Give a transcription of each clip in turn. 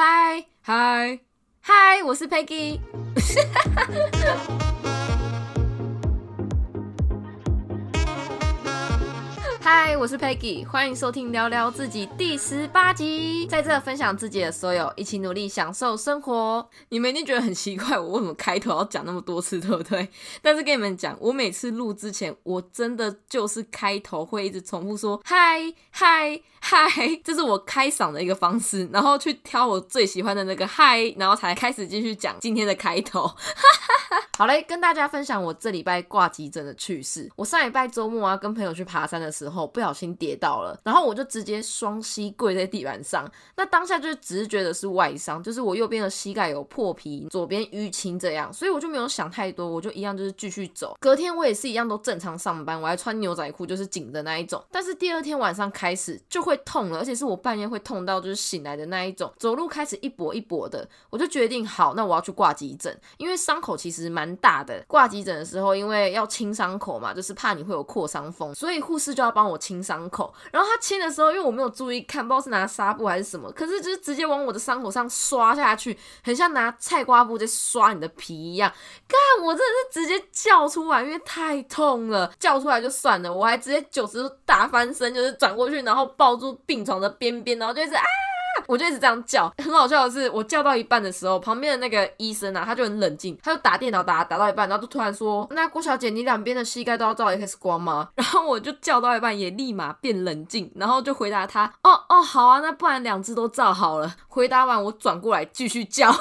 嗨嗨嗨，我是 Peggy。嗨，我是 Peggy，欢迎收听聊聊自己第十八集，在这分享自己的所有，一起努力享受生活。你们一定觉得很奇怪，我为什么开头要讲那么多次，对不对？但是跟你们讲，我每次录之前，我真的就是开头会一直重复说嗨嗨嗨，这是我开嗓的一个方式，然后去挑我最喜欢的那个嗨，然后才开始继续讲今天的开头。好嘞，跟大家分享我这礼拜挂急诊的趣事。我上礼拜周末啊，跟朋友去爬山的时候。不小心跌倒了，然后我就直接双膝跪在地板上。那当下就是只是觉得是外伤，就是我右边的膝盖有破皮，左边淤青这样，所以我就没有想太多，我就一样就是继续走。隔天我也是一样都正常上班，我还穿牛仔裤，就是紧的那一种。但是第二天晚上开始就会痛了，而且是我半夜会痛到就是醒来的那一种，走路开始一跛一跛的，我就决定好，那我要去挂急诊，因为伤口其实蛮大的。挂急诊的时候，因为要清伤口嘛，就是怕你会有扩伤风，所以护士就要帮我。清伤口，然后他清的时候，因为我没有注意看，不知道是拿纱布还是什么，可是就是直接往我的伤口上刷下去，很像拿菜瓜布在刷你的皮一样。干，我真的是直接叫出来，因为太痛了。叫出来就算了，我还直接九十度大翻身，就是转过去，然后抱住病床的边边，然后就是啊。我就一直这样叫，很好笑的是，我叫到一半的时候，旁边的那个医生啊，他就很冷静，他就打电脑打打到一半，然后就突然说：“那郭小姐，你两边的膝盖都要照 X 光吗？” 然后我就叫到一半，也立马变冷静，然后就回答他：“哦哦，好啊，那不然两只都照好了。”回答完，我转过来继续叫，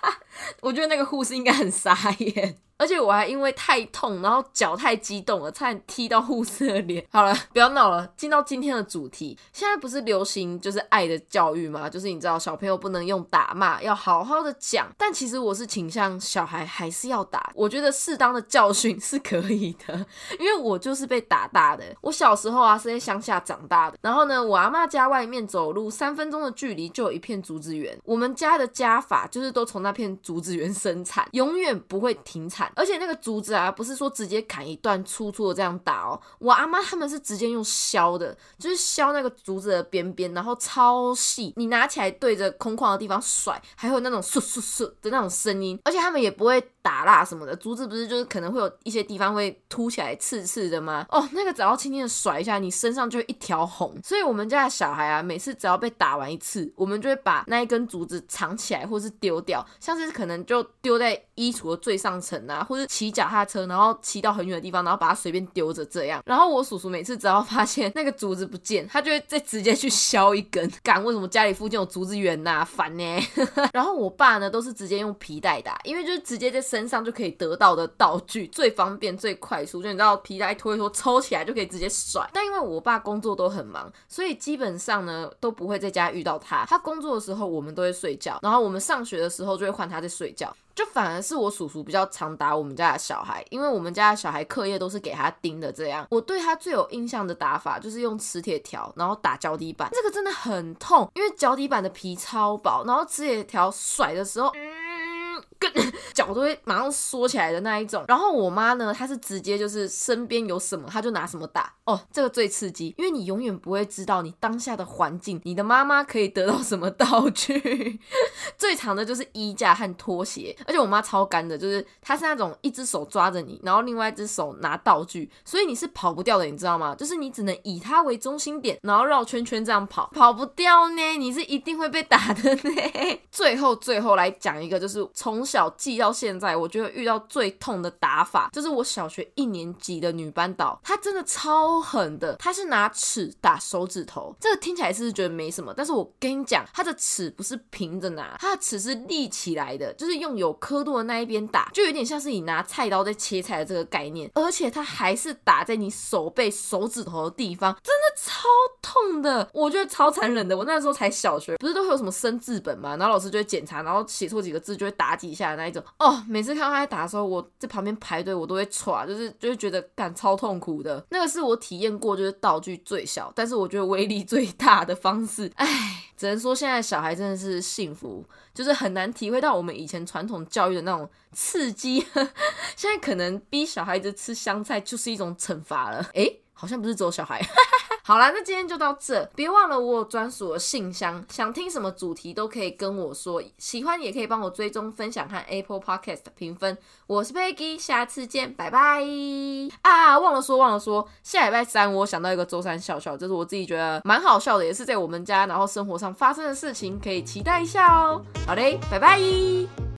我觉得那个护士应该很傻眼。而且我还因为太痛，然后脚太激动了，差点踢到护士的脸。好了，不要闹了，进到今天的主题。现在不是流行就是爱的教育吗？就是你知道小朋友不能用打骂，要好好的讲。但其实我是倾向小孩还是要打。我觉得适当的教训是可以的，因为我就是被打大的。我小时候啊是在乡下长大的，然后呢，我阿妈家外面走路三分钟的距离就有一片竹子园。我们家的家法就是都从那片竹子园生产，永远不会停产。而且那个竹子啊，不是说直接砍一段粗粗的这样打哦。我阿妈他们是直接用削的，就是削那个竹子的边边，然后超细，你拿起来对着空旷的地方甩，还有那种嗖嗖嗖的那种声音。而且他们也不会打蜡什么的，竹子不是就是可能会有一些地方会凸起来刺刺的吗？哦，那个只要轻轻的甩一下，你身上就一条红。所以我们家的小孩啊，每次只要被打完一次，我们就会把那一根竹子藏起来，或是丢掉，像是可能就丢在衣橱的最上层啊。或者骑脚踏车，然后骑到很远的地方，然后把它随便丢着这样。然后我叔叔每次只要发现那个竹子不见，他就会再直接去削一根。干，为什么家里附近有竹子园呐？烦呢。然后我爸呢，都是直接用皮带打，因为就是直接在身上就可以得到的道具，最方便、最快速。就你知道，皮带拖一拖，抽起来就可以直接甩。但因为我爸工作都很忙，所以基本上呢都不会在家遇到他。他工作的时候，我们都会睡觉，然后我们上学的时候就会换他在睡觉。就反而是我叔叔比较常打我们家的小孩，因为我们家的小孩课业都是给他盯的。这样，我对他最有印象的打法就是用磁铁条，然后打脚底板，这个真的很痛，因为脚底板的皮超薄，然后磁铁条甩的时候。跟脚都会马上缩起来的那一种，然后我妈呢，她是直接就是身边有什么，她就拿什么打哦，这个最刺激，因为你永远不会知道你当下的环境，你的妈妈可以得到什么道具。最长的就是衣架和拖鞋，而且我妈超干的，就是她是那种一只手抓着你，然后另外一只手拿道具，所以你是跑不掉的，你知道吗？就是你只能以她为中心点，然后绕圈圈这样跑，跑不掉呢，你是一定会被打的呢。最后最后来讲一个，就是从小记到现在，我觉得遇到最痛的打法，就是我小学一年级的女班导，她真的超狠的，她是拿尺打手指头。这个听起来是觉得没什么？但是我跟你讲，她的尺不是平着拿，她的尺是立起来的，就是用有刻度的那一边打，就有点像是你拿菜刀在切菜的这个概念。而且她还是打在你手背手指头的地方，真超痛的，我觉得超残忍的。我那时候才小学，不是都会有什么生字本嘛，然后老师就会检查，然后写错几个字就会打几下的那一种。哦，每次看到他在打的时候，我在旁边排队，我都会歘，就是就是觉得感超痛苦的。那个是我体验过就是道具最小，但是我觉得威力最大的方式。唉，只能说现在小孩真的是幸福，就是很难体会到我们以前传统教育的那种刺激。现在可能逼小孩子吃香菜就是一种惩罚了。诶，好像不是只有小孩。好啦，那今天就到这，别忘了我有专属的信箱，想听什么主题都可以跟我说，喜欢也可以帮我追踪、分享和 Apple Podcast 评分。我是 Peggy，下次见，拜拜。啊，忘了说，忘了说，下礼拜三我想到一个周三笑笑，就是我自己觉得蛮好笑的，也是在我们家然后生活上发生的事情，可以期待一下哦。好嘞，拜拜。